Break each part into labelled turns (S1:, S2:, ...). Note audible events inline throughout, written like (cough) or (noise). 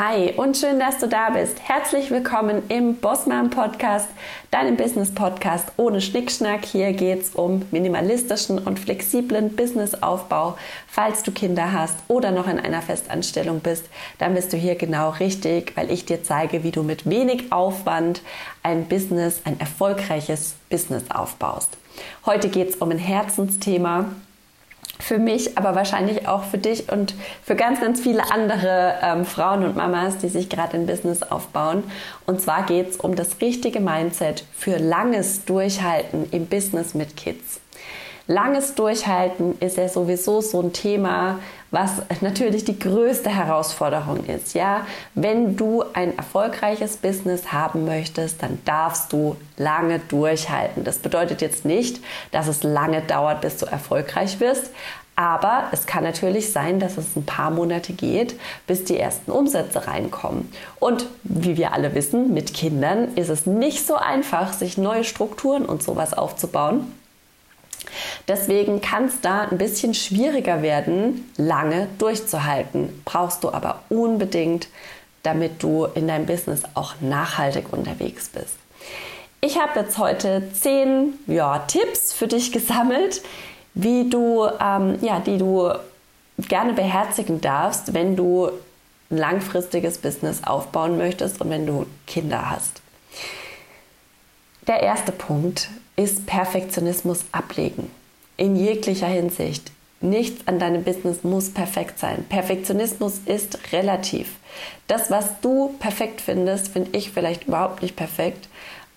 S1: Hi und schön, dass du da bist. Herzlich willkommen im Bossman Podcast, deinem Business Podcast ohne Schnickschnack. Hier geht es um minimalistischen und flexiblen Businessaufbau. Falls du Kinder hast oder noch in einer Festanstellung bist, dann bist du hier genau richtig, weil ich dir zeige, wie du mit wenig Aufwand ein Business, ein erfolgreiches Business aufbaust. Heute geht es um ein Herzensthema für mich, aber wahrscheinlich auch für dich und für ganz, ganz viele andere ähm, Frauen und Mamas, die sich gerade ein Business aufbauen. Und zwar geht es um das richtige Mindset für langes Durchhalten im Business mit Kids. Langes Durchhalten ist ja sowieso so ein Thema, was natürlich die größte Herausforderung ist. Ja, wenn du ein erfolgreiches Business haben möchtest, dann darfst du lange durchhalten. Das bedeutet jetzt nicht, dass es lange dauert, bis du erfolgreich wirst. Aber es kann natürlich sein, dass es ein paar Monate geht, bis die ersten Umsätze reinkommen. Und wie wir alle wissen, mit Kindern ist es nicht so einfach, sich neue Strukturen und sowas aufzubauen. Deswegen kann es da ein bisschen schwieriger werden, lange durchzuhalten. Brauchst du aber unbedingt, damit du in deinem Business auch nachhaltig unterwegs bist. Ich habe jetzt heute zehn ja, Tipps für dich (laughs) gesammelt, wie du, ähm, ja, die du gerne beherzigen darfst, wenn du ein langfristiges Business aufbauen möchtest und wenn du Kinder hast. Der erste Punkt ist Perfektionismus ablegen. In jeglicher Hinsicht. Nichts an deinem Business muss perfekt sein. Perfektionismus ist relativ. Das, was du perfekt findest, finde ich vielleicht überhaupt nicht perfekt.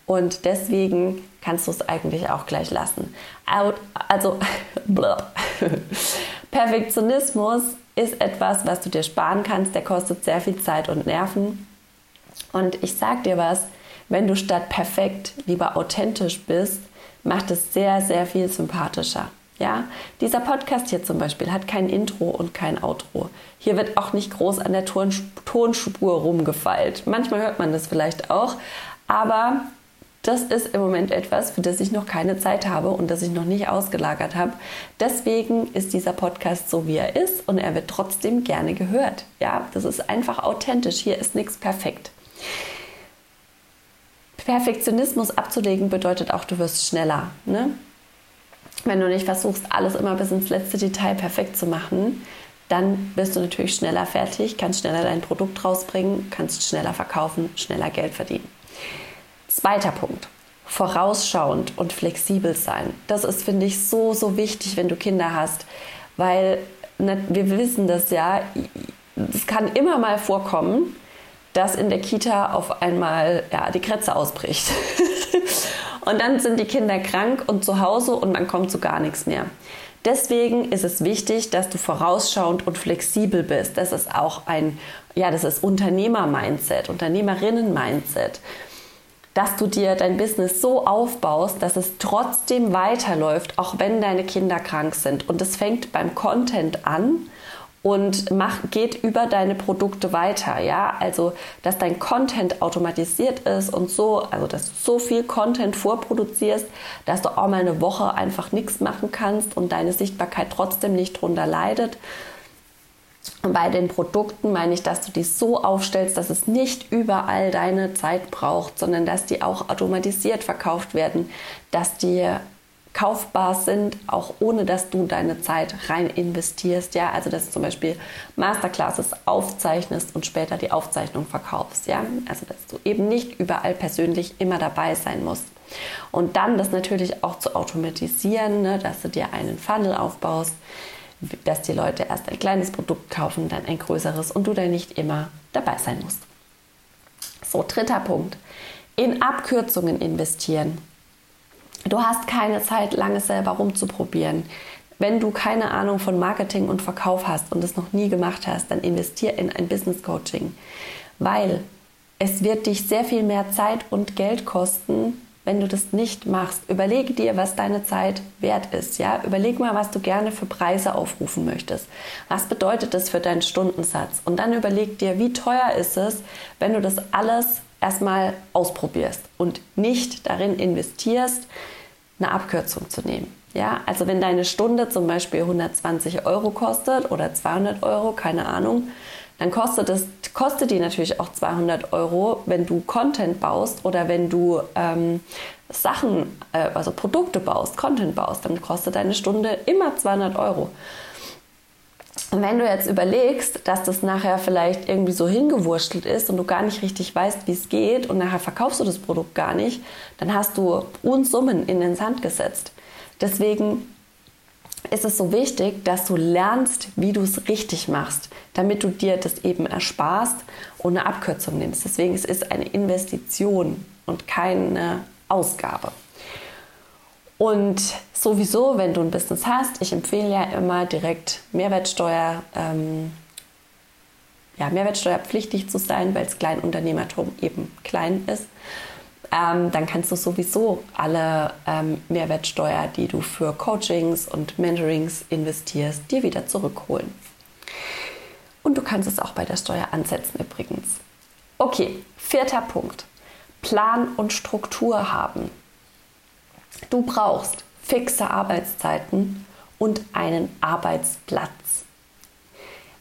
S1: Und deswegen kannst du es eigentlich auch gleich lassen. Also, (laughs) Perfektionismus ist etwas, was du dir sparen kannst. Der kostet sehr viel Zeit und Nerven. Und ich sag dir was, wenn du statt perfekt lieber authentisch bist, macht es sehr, sehr viel sympathischer. Ja, dieser Podcast hier zum Beispiel hat kein Intro und kein Outro. Hier wird auch nicht groß an der Tonspur rumgefeilt. Manchmal hört man das vielleicht auch, aber das ist im Moment etwas, für das ich noch keine Zeit habe und das ich noch nicht ausgelagert habe. Deswegen ist dieser Podcast so, wie er ist und er wird trotzdem gerne gehört. Ja, das ist einfach authentisch. Hier ist nichts perfekt. Perfektionismus abzulegen bedeutet auch, du wirst schneller. Ne? Wenn du nicht versuchst, alles immer bis ins letzte Detail perfekt zu machen, dann bist du natürlich schneller fertig, kannst schneller dein Produkt rausbringen, kannst schneller verkaufen, schneller Geld verdienen. Zweiter Punkt. Vorausschauend und flexibel sein. Das ist, finde ich, so, so wichtig, wenn du Kinder hast, weil ne, wir wissen das ja, es kann immer mal vorkommen, dass in der Kita auf einmal ja, die Kretze ausbricht. (laughs) und dann sind die Kinder krank und zu Hause und man kommt zu gar nichts mehr. Deswegen ist es wichtig, dass du vorausschauend und flexibel bist. Das ist auch ein, ja, das ist Unternehmer-Mindset, Unternehmerinnen-Mindset. Dass du dir dein Business so aufbaust, dass es trotzdem weiterläuft, auch wenn deine Kinder krank sind. Und es fängt beim Content an und mach, geht über deine Produkte weiter, ja, also dass dein Content automatisiert ist und so, also dass du so viel Content vorproduzierst, dass du auch mal eine Woche einfach nichts machen kannst und deine Sichtbarkeit trotzdem nicht drunter leidet. Und bei den Produkten meine ich, dass du die so aufstellst, dass es nicht überall deine Zeit braucht, sondern dass die auch automatisiert verkauft werden, dass die kaufbar sind, auch ohne dass du deine Zeit rein investierst. Ja, also dass du zum Beispiel Masterclasses aufzeichnest und später die Aufzeichnung verkaufst. Ja, also dass du eben nicht überall persönlich immer dabei sein musst. Und dann das natürlich auch zu automatisieren, ne, dass du dir einen Funnel aufbaust, dass die Leute erst ein kleines Produkt kaufen, dann ein größeres und du dann nicht immer dabei sein musst. So, dritter Punkt. In Abkürzungen investieren. Du hast keine Zeit, lange selber rumzuprobieren. Wenn du keine Ahnung von Marketing und Verkauf hast und es noch nie gemacht hast, dann investier in ein Business Coaching, weil es wird dich sehr viel mehr Zeit und Geld kosten, wenn du das nicht machst. Überlege dir, was deine Zeit wert ist. Ja, überleg mal, was du gerne für Preise aufrufen möchtest. Was bedeutet das für deinen Stundensatz? Und dann überleg dir, wie teuer ist es, wenn du das alles erstmal ausprobierst und nicht darin investierst, eine Abkürzung zu nehmen. Ja, also wenn deine Stunde zum Beispiel 120 Euro kostet oder 200 Euro, keine Ahnung, dann kostet es kostet die natürlich auch 200 Euro, wenn du Content baust oder wenn du ähm, Sachen, äh, also Produkte baust, Content baust, dann kostet deine Stunde immer 200 Euro. Und wenn du jetzt überlegst, dass das nachher vielleicht irgendwie so hingewurschtelt ist und du gar nicht richtig weißt, wie es geht und nachher verkaufst du das Produkt gar nicht, dann hast du Unsummen in den Sand gesetzt. Deswegen ist es so wichtig, dass du lernst, wie du es richtig machst, damit du dir das eben ersparst und eine Abkürzung nimmst. Deswegen ist es eine Investition und keine Ausgabe. Und sowieso, wenn du ein Business hast, ich empfehle ja immer direkt Mehrwertsteuer, ähm, ja, Mehrwertsteuerpflichtig zu sein, weil das Kleinunternehmertum eben klein ist. Ähm, dann kannst du sowieso alle ähm, Mehrwertsteuer, die du für Coachings und Mentorings investierst, dir wieder zurückholen. Und du kannst es auch bei der Steuer ansetzen übrigens. Okay, vierter Punkt. Plan und Struktur haben. Du brauchst fixe Arbeitszeiten und einen Arbeitsplatz.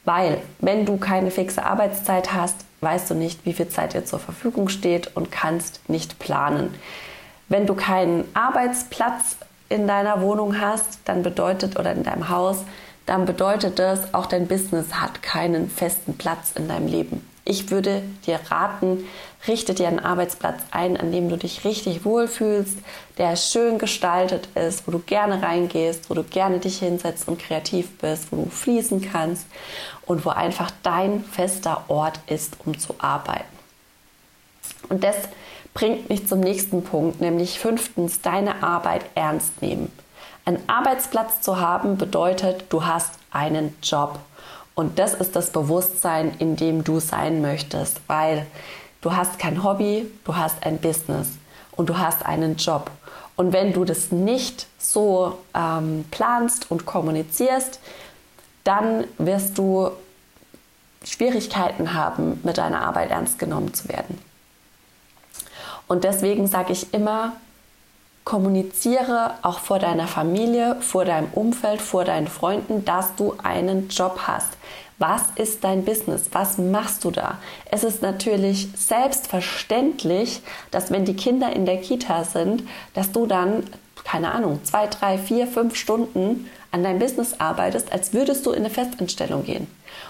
S1: Weil, wenn du keine fixe Arbeitszeit hast, weißt du nicht, wie viel Zeit dir zur Verfügung steht und kannst nicht planen. Wenn du keinen Arbeitsplatz in deiner Wohnung hast, dann bedeutet oder in deinem Haus, dann bedeutet das, auch dein Business hat keinen festen Platz in deinem Leben. Ich würde dir raten, richte dir einen Arbeitsplatz ein, an dem du dich richtig wohlfühlst, der schön gestaltet ist, wo du gerne reingehst, wo du gerne dich hinsetzt und kreativ bist, wo du fließen kannst und wo einfach dein fester Ort ist, um zu arbeiten. Und das bringt mich zum nächsten Punkt, nämlich fünftens, deine Arbeit ernst nehmen. Ein Arbeitsplatz zu haben bedeutet, du hast einen Job. Und das ist das Bewusstsein, in dem du sein möchtest, weil du hast kein Hobby, du hast ein Business und du hast einen Job. Und wenn du das nicht so ähm, planst und kommunizierst, dann wirst du Schwierigkeiten haben, mit deiner Arbeit ernst genommen zu werden. Und deswegen sage ich immer, kommuniziere auch vor deiner Familie, vor deinem Umfeld, vor deinen Freunden, dass du einen Job hast. Was ist dein Business? Was machst du da? Es ist natürlich selbstverständlich, dass wenn die Kinder in der Kita sind, dass du dann, keine Ahnung, zwei, drei, vier, fünf Stunden an deinem Business arbeitest, als würdest du in eine Festanstellung gehen.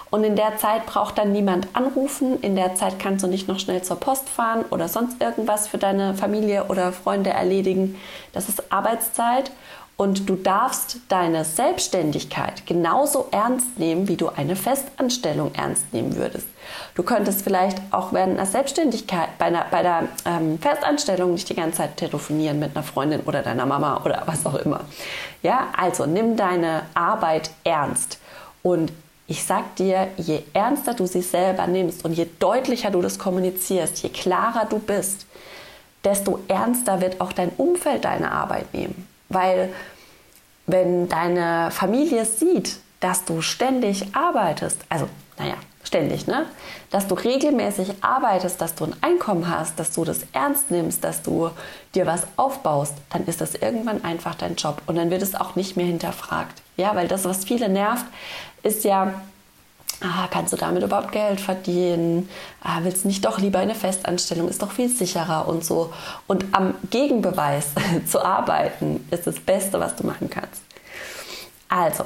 S1: Und in der Zeit braucht dann niemand anrufen. In der Zeit kannst du nicht noch schnell zur Post fahren oder sonst irgendwas für deine Familie oder Freunde erledigen. Das ist Arbeitszeit. Und du darfst deine Selbstständigkeit genauso ernst nehmen, wie du eine Festanstellung ernst nehmen würdest. Du könntest vielleicht auch während einer Selbstständigkeit, bei, einer, bei der ähm, Festanstellung nicht die ganze Zeit telefonieren mit einer Freundin oder deiner Mama oder was auch immer. Ja, also nimm deine Arbeit ernst und ich sag dir, je ernster du sie selber nimmst und je deutlicher du das kommunizierst, je klarer du bist, desto ernster wird auch dein Umfeld deine Arbeit nehmen. Weil wenn deine Familie sieht, dass du ständig arbeitest, also naja, ständig, ne? Dass du regelmäßig arbeitest, dass du ein Einkommen hast, dass du das ernst nimmst, dass du dir was aufbaust, dann ist das irgendwann einfach dein Job und dann wird es auch nicht mehr hinterfragt. Ja, weil das, was viele nervt, ist ja, ah, kannst du damit überhaupt Geld verdienen? Ah, willst du nicht doch lieber eine Festanstellung? Ist doch viel sicherer und so. Und am Gegenbeweis (laughs) zu arbeiten ist das Beste, was du machen kannst. Also,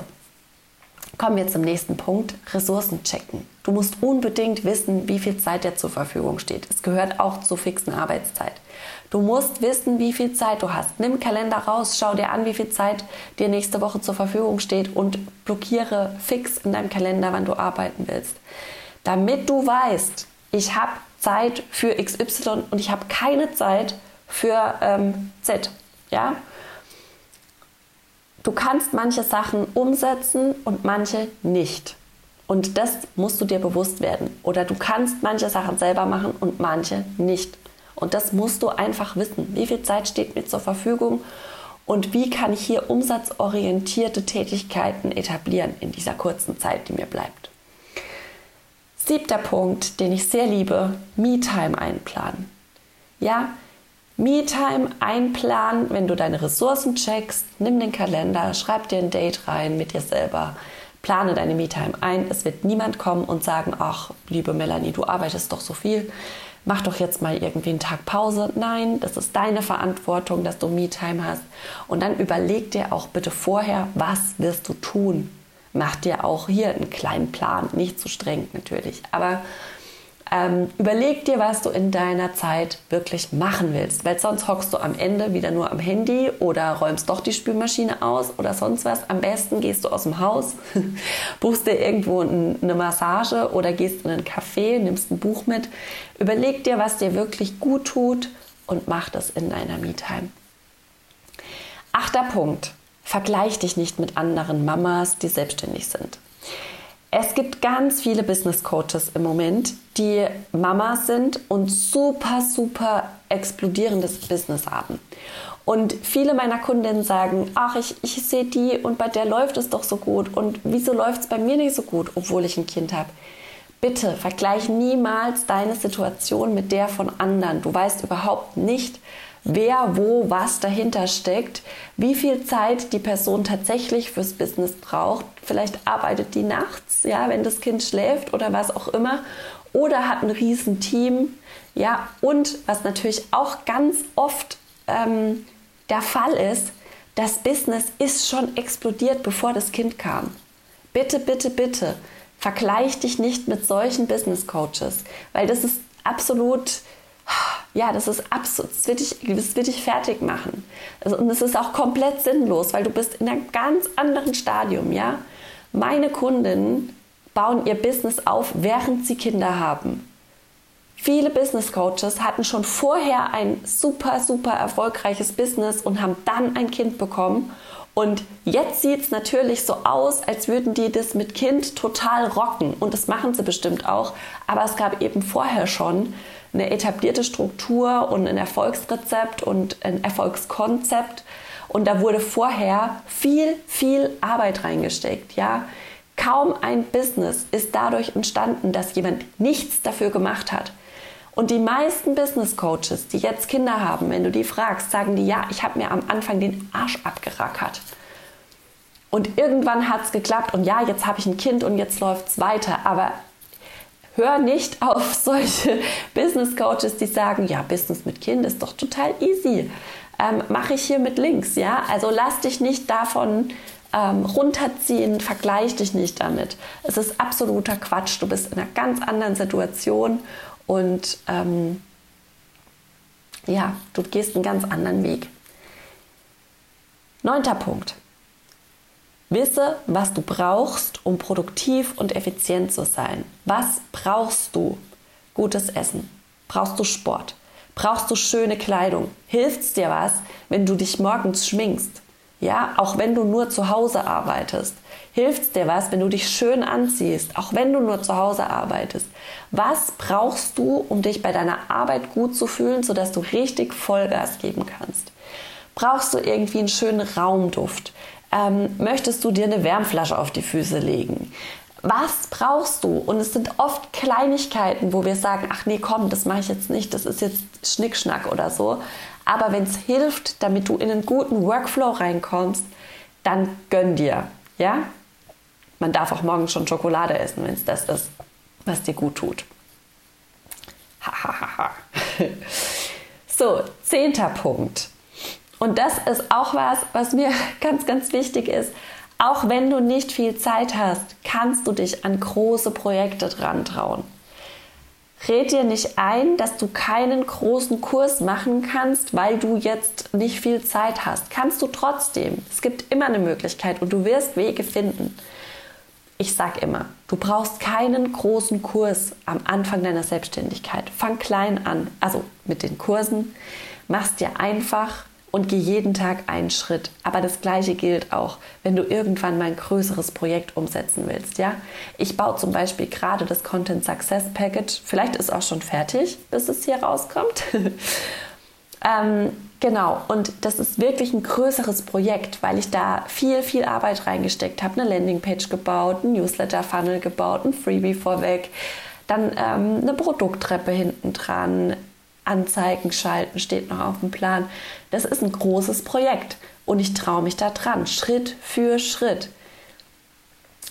S1: kommen wir zum nächsten Punkt, Ressourcen checken. Du musst unbedingt wissen, wie viel Zeit dir zur Verfügung steht. Es gehört auch zur fixen Arbeitszeit. Du musst wissen, wie viel Zeit du hast. Nimm Kalender raus, schau dir an, wie viel Zeit dir nächste Woche zur Verfügung steht und blockiere fix in deinem Kalender, wann du arbeiten willst. Damit du weißt, ich habe Zeit für XY und ich habe keine Zeit für ähm, Z. Ja? Du kannst manche Sachen umsetzen und manche nicht. Und das musst du dir bewusst werden. Oder du kannst manche Sachen selber machen und manche nicht. Und das musst du einfach wissen. Wie viel Zeit steht mir zur Verfügung und wie kann ich hier umsatzorientierte Tätigkeiten etablieren in dieser kurzen Zeit, die mir bleibt. Siebter Punkt, den ich sehr liebe, Me-Time einplanen. Ja, Me-Time einplanen, wenn du deine Ressourcen checkst, nimm den Kalender, schreib dir ein Date rein mit dir selber. Plane deine Me-Time ein. Es wird niemand kommen und sagen, ach, liebe Melanie, du arbeitest doch so viel. Mach doch jetzt mal irgendwie einen Tag Pause. Nein, das ist deine Verantwortung, dass du Me-Time hast. Und dann überleg dir auch bitte vorher, was wirst du tun. Mach dir auch hier einen kleinen Plan, nicht zu streng natürlich. Aber ähm, überleg dir, was du in deiner Zeit wirklich machen willst, weil sonst hockst du am Ende wieder nur am Handy oder räumst doch die Spülmaschine aus oder sonst was. Am besten gehst du aus dem Haus, (laughs) buchst dir irgendwo eine Massage oder gehst in einen Café, nimmst ein Buch mit. Überleg dir, was dir wirklich gut tut und mach das in deiner Me-Time. Achter Punkt. Vergleich dich nicht mit anderen Mamas, die selbstständig sind. Es gibt ganz viele Business Coaches im Moment, die Mamas sind und super, super explodierendes Business haben. Und viele meiner Kundinnen sagen, ach, ich, ich sehe die und bei der läuft es doch so gut und wieso läuft es bei mir nicht so gut, obwohl ich ein Kind habe. Bitte vergleich niemals deine Situation mit der von anderen. Du weißt überhaupt nicht, wer wo was dahinter steckt, wie viel Zeit die Person tatsächlich fürs Business braucht. Vielleicht arbeitet die nachts, ja, wenn das Kind schläft oder was auch immer, oder hat ein riesen Team, ja, und was natürlich auch ganz oft ähm, der Fall ist, das Business ist schon explodiert, bevor das Kind kam. Bitte, bitte, bitte, vergleich dich nicht mit solchen Business Coaches, weil das ist absolut ja, das ist absolut, das wird dich, das wird dich fertig machen. Also, und es ist auch komplett sinnlos, weil du bist in einem ganz anderen Stadium, ja. Meine Kundinnen bauen ihr Business auf, während sie Kinder haben. Viele Business Coaches hatten schon vorher ein super, super erfolgreiches Business und haben dann ein Kind bekommen. Und jetzt sieht es natürlich so aus, als würden die das mit Kind total rocken. Und das machen sie bestimmt auch. Aber es gab eben vorher schon eine etablierte Struktur und ein Erfolgsrezept und ein Erfolgskonzept. Und da wurde vorher viel, viel Arbeit reingesteckt. Ja? Kaum ein Business ist dadurch entstanden, dass jemand nichts dafür gemacht hat. Und die meisten Business Coaches, die jetzt Kinder haben, wenn du die fragst, sagen die, ja, ich habe mir am Anfang den Arsch abgerackert. Und irgendwann hat es geklappt und ja, jetzt habe ich ein Kind und jetzt läuft es weiter. Aber hör nicht (laughs) auf solche Business Coaches, die sagen, ja, Business mit Kind ist doch total easy. Ähm, Mache ich hier mit Links, ja? Also lass dich nicht davon ähm, runterziehen, vergleich dich nicht damit. Es ist absoluter Quatsch. Du bist in einer ganz anderen Situation und ähm, ja, du gehst einen ganz anderen Weg. Neunter Punkt. Wisse, was du brauchst, um produktiv und effizient zu sein. Was brauchst du? Gutes Essen. Brauchst du Sport? Brauchst du schöne Kleidung? Hilft es dir was, wenn du dich morgens schminkst? Ja, auch wenn du nur zu Hause arbeitest. Hilft es dir was, wenn du dich schön anziehst, auch wenn du nur zu Hause arbeitest? Was brauchst du, um dich bei deiner Arbeit gut zu fühlen, sodass du richtig Vollgas geben kannst? Brauchst du irgendwie einen schönen Raumduft? Ähm, möchtest du dir eine Wärmflasche auf die Füße legen? Was brauchst du? Und es sind oft Kleinigkeiten, wo wir sagen, ach nee, komm, das mache ich jetzt nicht, das ist jetzt Schnickschnack oder so. Aber wenn es hilft, damit du in einen guten Workflow reinkommst, dann gönn dir, ja? Man darf auch morgen schon Schokolade essen, wenn es das ist, was dir gut tut. (laughs) so, zehnter Punkt. Und das ist auch was, was mir (laughs) ganz, ganz wichtig ist. Auch wenn du nicht viel Zeit hast, kannst du dich an große Projekte dran trauen. Red dir nicht ein, dass du keinen großen Kurs machen kannst, weil du jetzt nicht viel Zeit hast. Kannst du trotzdem. Es gibt immer eine Möglichkeit und du wirst Wege finden. Ich sag immer, du brauchst keinen großen Kurs am Anfang deiner Selbstständigkeit. Fang klein an, also mit den Kursen. Mach's dir einfach und geh jeden Tag einen Schritt. Aber das Gleiche gilt auch, wenn du irgendwann mal ein größeres Projekt umsetzen willst. Ja, ich baue zum Beispiel gerade das Content Success Package. Vielleicht ist auch schon fertig, bis es hier rauskommt. (laughs) ähm, genau. Und das ist wirklich ein größeres Projekt, weil ich da viel, viel Arbeit reingesteckt habe. Eine Landingpage gebaut, ein Newsletter Funnel gebaut, ein Freebie vorweg dann ähm, eine Produkttreppe hinten dran, Anzeigen schalten steht noch auf dem Plan. Das ist ein großes Projekt und ich traue mich da dran, Schritt für Schritt.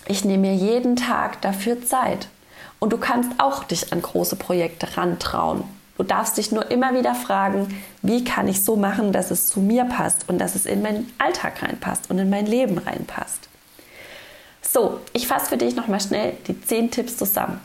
S1: ich nehme mir jeden Tag dafür Zeit. Und du kannst auch dich an große Projekte rantrauen. Du darfst dich nur immer wieder fragen, wie kann ich so machen, dass es zu mir passt und dass es in meinen Alltag reinpasst und in mein Leben reinpasst. So, ich fasse für dich nochmal schnell die zehn Tipps zusammen.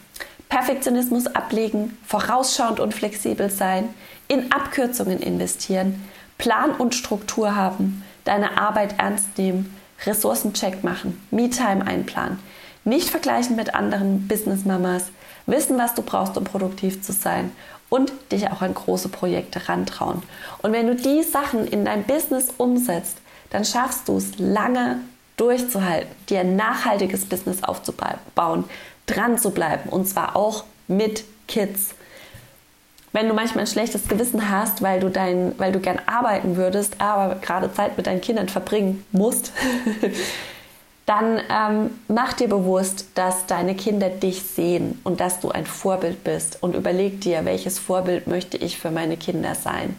S1: Perfektionismus ablegen, vorausschauend und flexibel sein, in Abkürzungen investieren, Plan und Struktur haben, deine Arbeit ernst nehmen, Ressourcencheck machen, Me-Time einplanen, nicht vergleichen mit anderen Business-Mamas, wissen, was du brauchst, um produktiv zu sein und dich auch an große Projekte rantrauen. Und wenn du die Sachen in dein Business umsetzt, dann schaffst du es lange durchzuhalten, dir ein nachhaltiges Business aufzubauen, dran zu bleiben und zwar auch mit Kids. Wenn du manchmal ein schlechtes Gewissen hast, weil du, dein, weil du gern arbeiten würdest, aber gerade Zeit mit deinen Kindern verbringen musst, (laughs) dann ähm, mach dir bewusst, dass deine Kinder dich sehen und dass du ein Vorbild bist und überleg dir, welches Vorbild möchte ich für meine Kinder sein.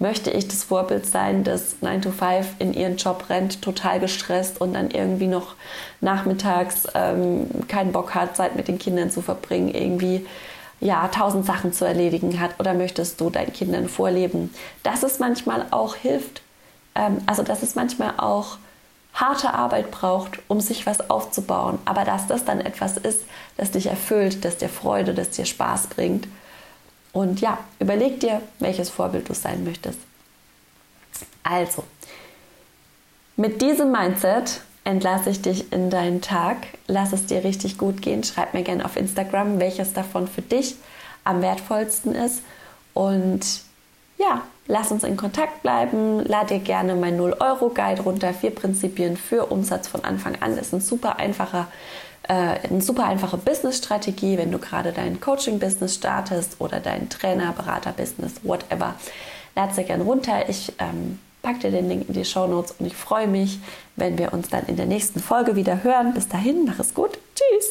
S1: Möchte ich das Vorbild sein, das 9 to 5 in ihren Job rennt, total gestresst und dann irgendwie noch nachmittags ähm, keinen Bock hat, Zeit mit den Kindern zu verbringen, irgendwie ja, tausend Sachen zu erledigen hat oder möchtest du deinen Kindern vorleben, dass es manchmal auch hilft, ähm, also dass es manchmal auch harte Arbeit braucht, um sich was aufzubauen, aber dass das dann etwas ist, das dich erfüllt, das dir Freude, das dir Spaß bringt. Und ja, überleg dir, welches Vorbild du sein möchtest. Also, mit diesem Mindset entlasse ich dich in deinen Tag. Lass es dir richtig gut gehen. Schreib mir gerne auf Instagram, welches davon für dich am wertvollsten ist. Und ja, lass uns in Kontakt bleiben. Lad dir gerne mein 0-Euro-Guide runter. Vier Prinzipien für Umsatz von Anfang an. Ist ein super einfacher eine super einfache Business-Strategie, wenn du gerade dein Coaching-Business startest oder dein Trainer, Berater-Business, whatever. Lad sie gerne runter. Ich ähm, pack dir den Link in die Show Notes und ich freue mich, wenn wir uns dann in der nächsten Folge wieder hören. Bis dahin, mach es gut. Tschüss.